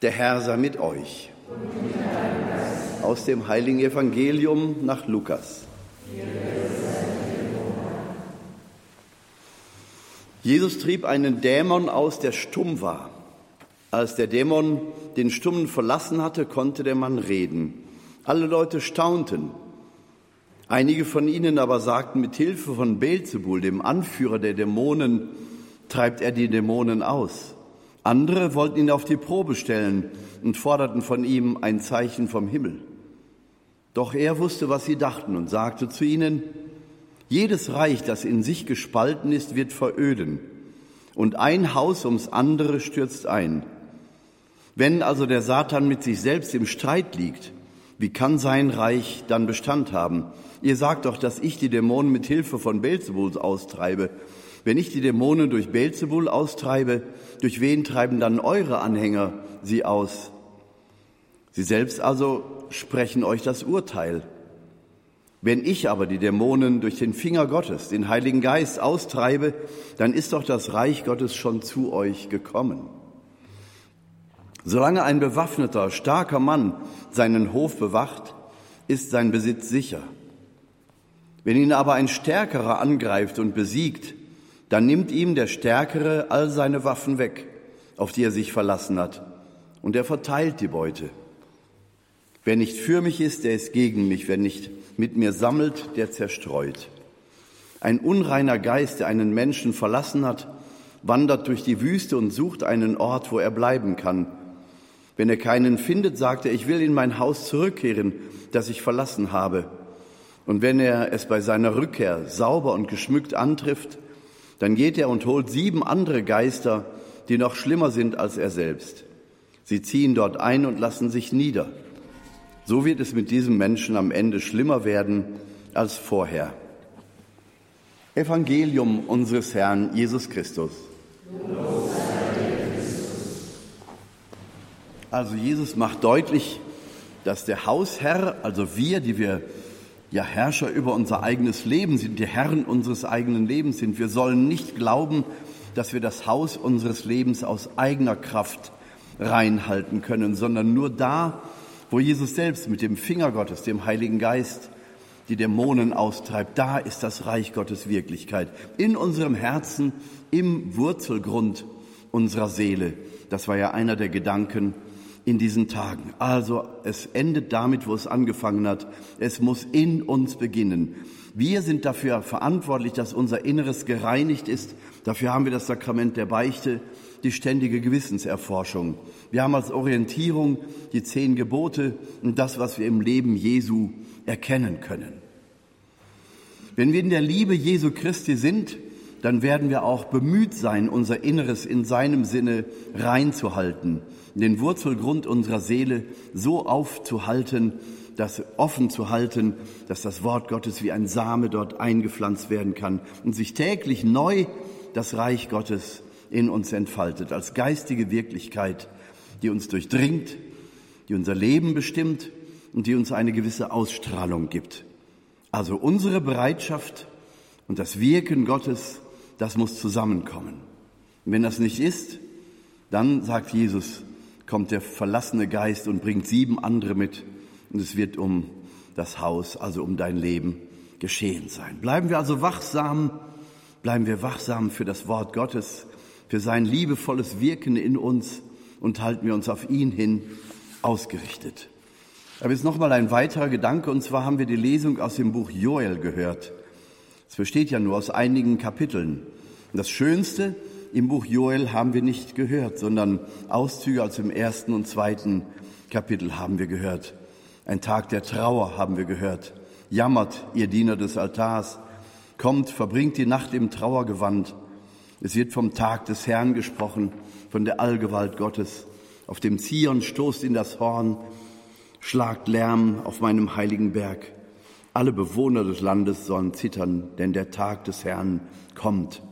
Der Herr sei mit euch. Aus dem heiligen Evangelium nach Lukas. Jesus trieb einen Dämon aus, der stumm war. Als der Dämon den Stummen verlassen hatte, konnte der Mann reden. Alle Leute staunten. Einige von ihnen aber sagten, mit Hilfe von Beelzebul, dem Anführer der Dämonen, treibt er die Dämonen aus. Andere wollten ihn auf die Probe stellen und forderten von ihm ein Zeichen vom Himmel. Doch er wusste, was sie dachten und sagte zu ihnen, jedes Reich, das in sich gespalten ist, wird veröden, und ein Haus ums andere stürzt ein. Wenn also der Satan mit sich selbst im Streit liegt, wie kann sein Reich dann Bestand haben? Ihr sagt doch, dass ich die Dämonen mit Hilfe von Beelzebul austreibe. Wenn ich die Dämonen durch Beelzebul austreibe, durch wen treiben dann eure Anhänger sie aus? Sie selbst also sprechen euch das Urteil. Wenn ich aber die Dämonen durch den Finger Gottes, den Heiligen Geist, austreibe, dann ist doch das Reich Gottes schon zu euch gekommen. Solange ein bewaffneter, starker Mann seinen Hof bewacht, ist sein Besitz sicher. Wenn ihn aber ein Stärkerer angreift und besiegt, dann nimmt ihm der Stärkere all seine Waffen weg, auf die er sich verlassen hat, und er verteilt die Beute. Wer nicht für mich ist, der ist gegen mich. Wer nicht mit mir sammelt, der zerstreut. Ein unreiner Geist, der einen Menschen verlassen hat, wandert durch die Wüste und sucht einen Ort, wo er bleiben kann. Wenn er keinen findet, sagt er, ich will in mein Haus zurückkehren, das ich verlassen habe. Und wenn er es bei seiner Rückkehr sauber und geschmückt antrifft, dann geht er und holt sieben andere Geister, die noch schlimmer sind als er selbst. Sie ziehen dort ein und lassen sich nieder. So wird es mit diesem Menschen am Ende schlimmer werden als vorher. Evangelium unseres Herrn Jesus Christus. Also Jesus macht deutlich, dass der Hausherr, also wir, die wir ja Herrscher über unser eigenes Leben sind, die Herren unseres eigenen Lebens sind. Wir sollen nicht glauben, dass wir das Haus unseres Lebens aus eigener Kraft reinhalten können, sondern nur da, wo Jesus selbst mit dem Finger Gottes, dem Heiligen Geist, die Dämonen austreibt, da ist das Reich Gottes Wirklichkeit. In unserem Herzen, im Wurzelgrund unserer Seele. Das war ja einer der Gedanken in diesen Tagen. Also es endet damit, wo es angefangen hat. Es muss in uns beginnen. Wir sind dafür verantwortlich, dass unser Inneres gereinigt ist. Dafür haben wir das Sakrament der Beichte, die ständige Gewissenserforschung. Wir haben als Orientierung die zehn Gebote und das, was wir im Leben Jesu erkennen können. Wenn wir in der Liebe Jesu Christi sind, dann werden wir auch bemüht sein, unser Inneres in seinem Sinne reinzuhalten, den Wurzelgrund unserer Seele so aufzuhalten, das offen zu halten, dass das Wort Gottes wie ein Same dort eingepflanzt werden kann und sich täglich neu das Reich Gottes in uns entfaltet, als geistige Wirklichkeit, die uns durchdringt, die unser Leben bestimmt und die uns eine gewisse Ausstrahlung gibt. Also unsere Bereitschaft und das Wirken Gottes das muss zusammenkommen. Und wenn das nicht ist, dann, sagt Jesus, kommt der verlassene Geist und bringt sieben andere mit und es wird um das Haus, also um dein Leben geschehen sein. Bleiben wir also wachsam, bleiben wir wachsam für das Wort Gottes, für sein liebevolles Wirken in uns und halten wir uns auf ihn hin ausgerichtet. Aber jetzt nochmal ein weiterer Gedanke, und zwar haben wir die Lesung aus dem Buch Joel gehört. Es besteht ja nur aus einigen Kapiteln. Das Schönste im Buch Joel haben wir nicht gehört, sondern Auszüge aus dem ersten und zweiten Kapitel haben wir gehört. Ein Tag der Trauer haben wir gehört. Jammert, ihr Diener des Altars. Kommt, verbringt die Nacht im Trauergewand. Es wird vom Tag des Herrn gesprochen, von der Allgewalt Gottes. Auf dem Zion stoßt in das Horn, schlagt Lärm auf meinem heiligen Berg. Alle Bewohner des Landes sollen zittern, denn der Tag des Herrn kommt.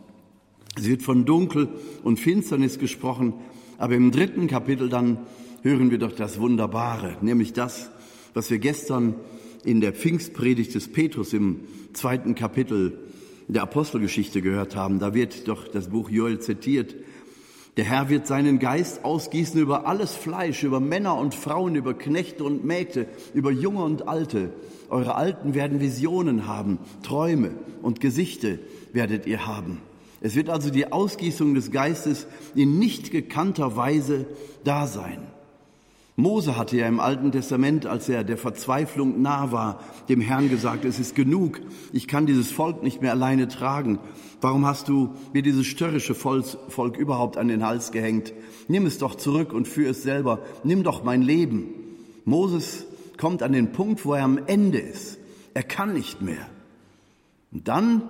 Es wird von Dunkel und Finsternis gesprochen, aber im dritten Kapitel dann hören wir doch das Wunderbare, nämlich das, was wir gestern in der Pfingstpredigt des Petrus im zweiten Kapitel der Apostelgeschichte gehört haben. Da wird doch das Buch Joel zitiert. Der Herr wird seinen Geist ausgießen über alles Fleisch, über Männer und Frauen, über Knechte und Mägde, über Junge und Alte. Eure Alten werden Visionen haben, Träume und Gesichte werdet ihr haben. Es wird also die Ausgießung des Geistes in nicht gekannter Weise da sein. Mose hatte ja im Alten Testament, als er der Verzweiflung nah war, dem Herrn gesagt, es ist genug, ich kann dieses Volk nicht mehr alleine tragen. Warum hast du mir dieses störrische Volk überhaupt an den Hals gehängt? Nimm es doch zurück und führ es selber. Nimm doch mein Leben. Moses kommt an den Punkt, wo er am Ende ist. Er kann nicht mehr. Und dann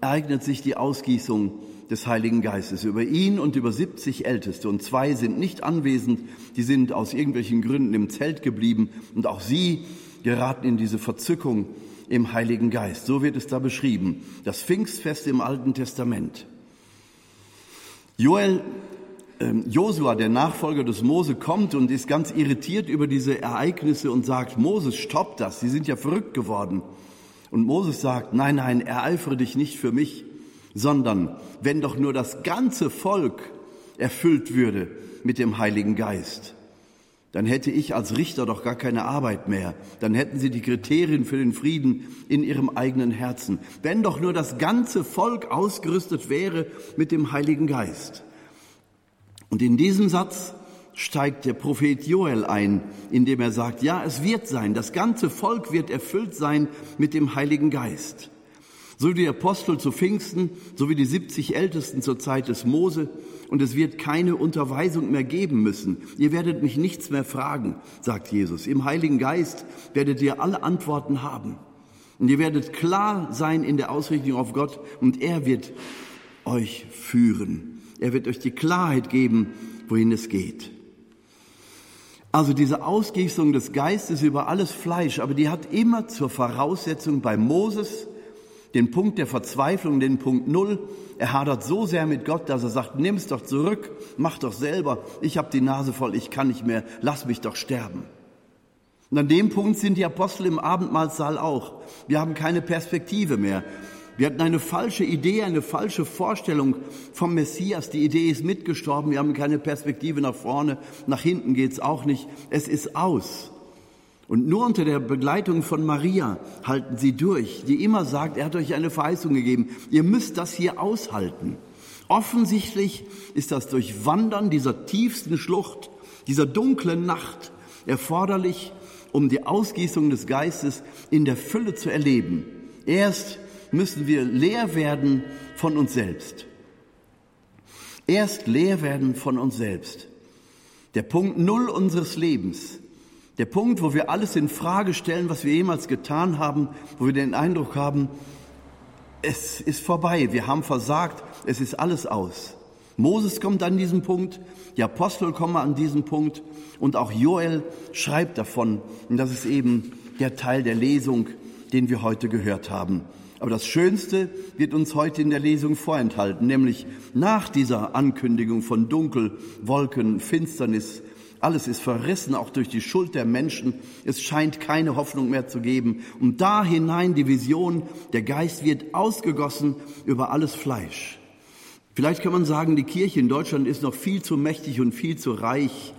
ereignet sich die Ausgießung des Heiligen Geistes über ihn und über 70 Älteste. Und zwei sind nicht anwesend, die sind aus irgendwelchen Gründen im Zelt geblieben. Und auch sie geraten in diese Verzückung im Heiligen Geist. So wird es da beschrieben. Das Pfingstfest im Alten Testament. Joel, äh, Josua, der Nachfolger des Mose, kommt und ist ganz irritiert über diese Ereignisse und sagt, Moses, stopp das, Sie sind ja verrückt geworden. Und Moses sagt, nein, nein, ereifere dich nicht für mich, sondern wenn doch nur das ganze Volk erfüllt würde mit dem Heiligen Geist, dann hätte ich als Richter doch gar keine Arbeit mehr. Dann hätten sie die Kriterien für den Frieden in ihrem eigenen Herzen. Wenn doch nur das ganze Volk ausgerüstet wäre mit dem Heiligen Geist. Und in diesem Satz steigt der Prophet Joel ein, indem er sagt, ja, es wird sein, das ganze Volk wird erfüllt sein mit dem Heiligen Geist. So wie die Apostel zu Pfingsten, so wie die 70 Ältesten zur Zeit des Mose. Und es wird keine Unterweisung mehr geben müssen. Ihr werdet mich nichts mehr fragen, sagt Jesus. Im Heiligen Geist werdet ihr alle Antworten haben. Und ihr werdet klar sein in der Ausrichtung auf Gott und er wird euch führen. Er wird euch die Klarheit geben, wohin es geht. Also diese Ausgießung des Geistes über alles Fleisch, aber die hat immer zur Voraussetzung bei Moses den Punkt der Verzweiflung, den Punkt Null. Er hadert so sehr mit Gott, dass er sagt, nimm's doch zurück, mach doch selber, ich habe die Nase voll, ich kann nicht mehr, lass mich doch sterben. Und an dem Punkt sind die Apostel im Abendmahlsaal auch. Wir haben keine Perspektive mehr. Wir hatten eine falsche Idee, eine falsche Vorstellung vom Messias. Die Idee ist mitgestorben. Wir haben keine Perspektive nach vorne. Nach hinten geht's auch nicht. Es ist aus. Und nur unter der Begleitung von Maria halten sie durch, die immer sagt, er hat euch eine Verheißung gegeben. Ihr müsst das hier aushalten. Offensichtlich ist das Durchwandern dieser tiefsten Schlucht, dieser dunklen Nacht erforderlich, um die Ausgießung des Geistes in der Fülle zu erleben. Erst müssen wir leer werden von uns selbst. Erst leer werden von uns selbst. Der Punkt Null unseres Lebens der Punkt, wo wir alles in Frage stellen, was wir jemals getan haben, wo wir den Eindruck haben, es ist vorbei, wir haben versagt, es ist alles aus. Moses kommt an diesen Punkt, die Apostel kommen an diesen Punkt und auch Joel schreibt davon. Und das ist eben der Teil der Lesung, den wir heute gehört haben. Aber das Schönste wird uns heute in der Lesung vorenthalten, nämlich nach dieser Ankündigung von Dunkel, Wolken, Finsternis, alles ist verrissen, auch durch die Schuld der Menschen. Es scheint keine Hoffnung mehr zu geben. Und da hinein die Vision, der Geist wird ausgegossen über alles Fleisch. Vielleicht kann man sagen, die Kirche in Deutschland ist noch viel zu mächtig und viel zu reich,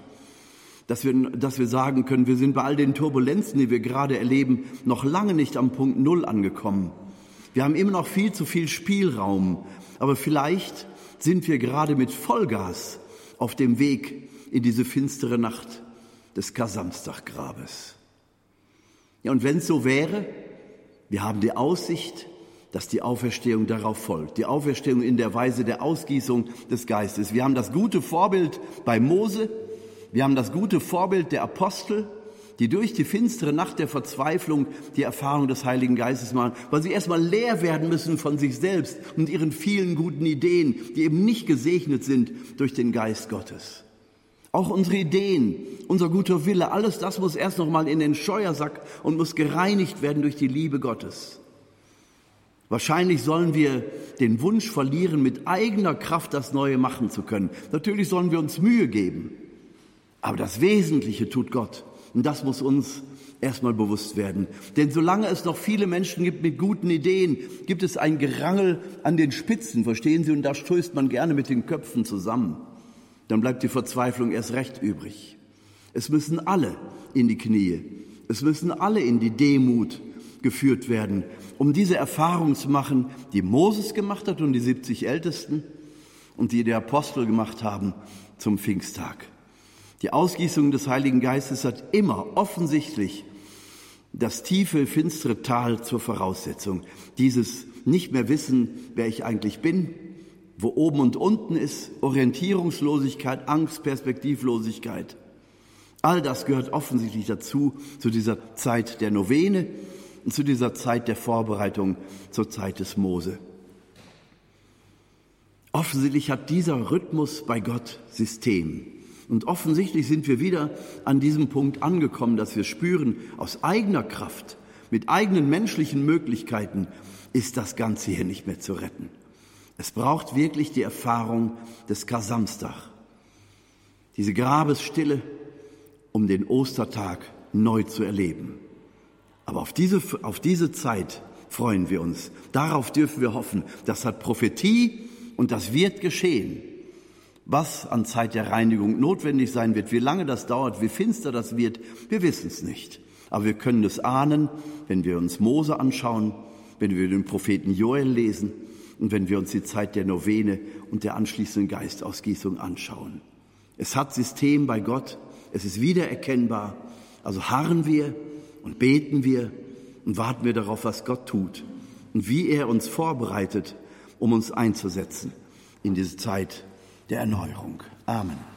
dass wir, dass wir sagen können, wir sind bei all den Turbulenzen, die wir gerade erleben, noch lange nicht am Punkt Null angekommen. Wir haben immer noch viel zu viel Spielraum, aber vielleicht sind wir gerade mit Vollgas auf dem Weg in diese finstere Nacht des Kasamstaggrabes. Ja, und wenn es so wäre, wir haben die Aussicht, dass die Auferstehung darauf folgt. Die Auferstehung in der Weise der Ausgießung des Geistes. Wir haben das gute Vorbild bei Mose. Wir haben das gute Vorbild der Apostel, die durch die finstere Nacht der Verzweiflung die Erfahrung des Heiligen Geistes machen, weil sie erstmal leer werden müssen von sich selbst und ihren vielen guten Ideen, die eben nicht gesegnet sind durch den Geist Gottes. Auch unsere Ideen, unser guter Wille, alles das muss erst noch mal in den Scheuersack und muss gereinigt werden durch die Liebe Gottes. Wahrscheinlich sollen wir den Wunsch verlieren, mit eigener Kraft das Neue machen zu können. Natürlich sollen wir uns Mühe geben. Aber das Wesentliche tut Gott. Und das muss uns erstmal bewusst werden. Denn solange es noch viele Menschen gibt mit guten Ideen, gibt es ein Gerangel an den Spitzen, verstehen Sie? Und da stößt man gerne mit den Köpfen zusammen. Dann bleibt die Verzweiflung erst recht übrig. Es müssen alle in die Knie, es müssen alle in die Demut geführt werden, um diese Erfahrung zu machen, die Moses gemacht hat und die 70 Ältesten und die die Apostel gemacht haben zum Pfingsttag. Die Ausgießung des Heiligen Geistes hat immer offensichtlich das tiefe, finstere Tal zur Voraussetzung. Dieses nicht mehr wissen, wer ich eigentlich bin, wo oben und unten ist, Orientierungslosigkeit, Angst, Perspektivlosigkeit. All das gehört offensichtlich dazu, zu dieser Zeit der Novene und zu dieser Zeit der Vorbereitung zur Zeit des Mose. Offensichtlich hat dieser Rhythmus bei Gott System. Und offensichtlich sind wir wieder an diesem Punkt angekommen, dass wir spüren, aus eigener Kraft, mit eigenen menschlichen Möglichkeiten ist das Ganze hier nicht mehr zu retten. Es braucht wirklich die Erfahrung des Kasamstag, diese Grabesstille, um den Ostertag neu zu erleben. Aber auf diese, auf diese Zeit freuen wir uns. Darauf dürfen wir hoffen. Das hat Prophetie und das wird geschehen. Was an Zeit der Reinigung notwendig sein wird, wie lange das dauert, wie finster das wird, wir wissen es nicht. Aber wir können es ahnen, wenn wir uns Mose anschauen, wenn wir den Propheten Joel lesen und wenn wir uns die Zeit der Novene und der anschließenden Geistausgießung anschauen. Es hat System bei Gott, es ist wiedererkennbar, also harren wir und beten wir und warten wir darauf, was Gott tut und wie er uns vorbereitet, um uns einzusetzen in diese Zeit der Erneuerung. Amen.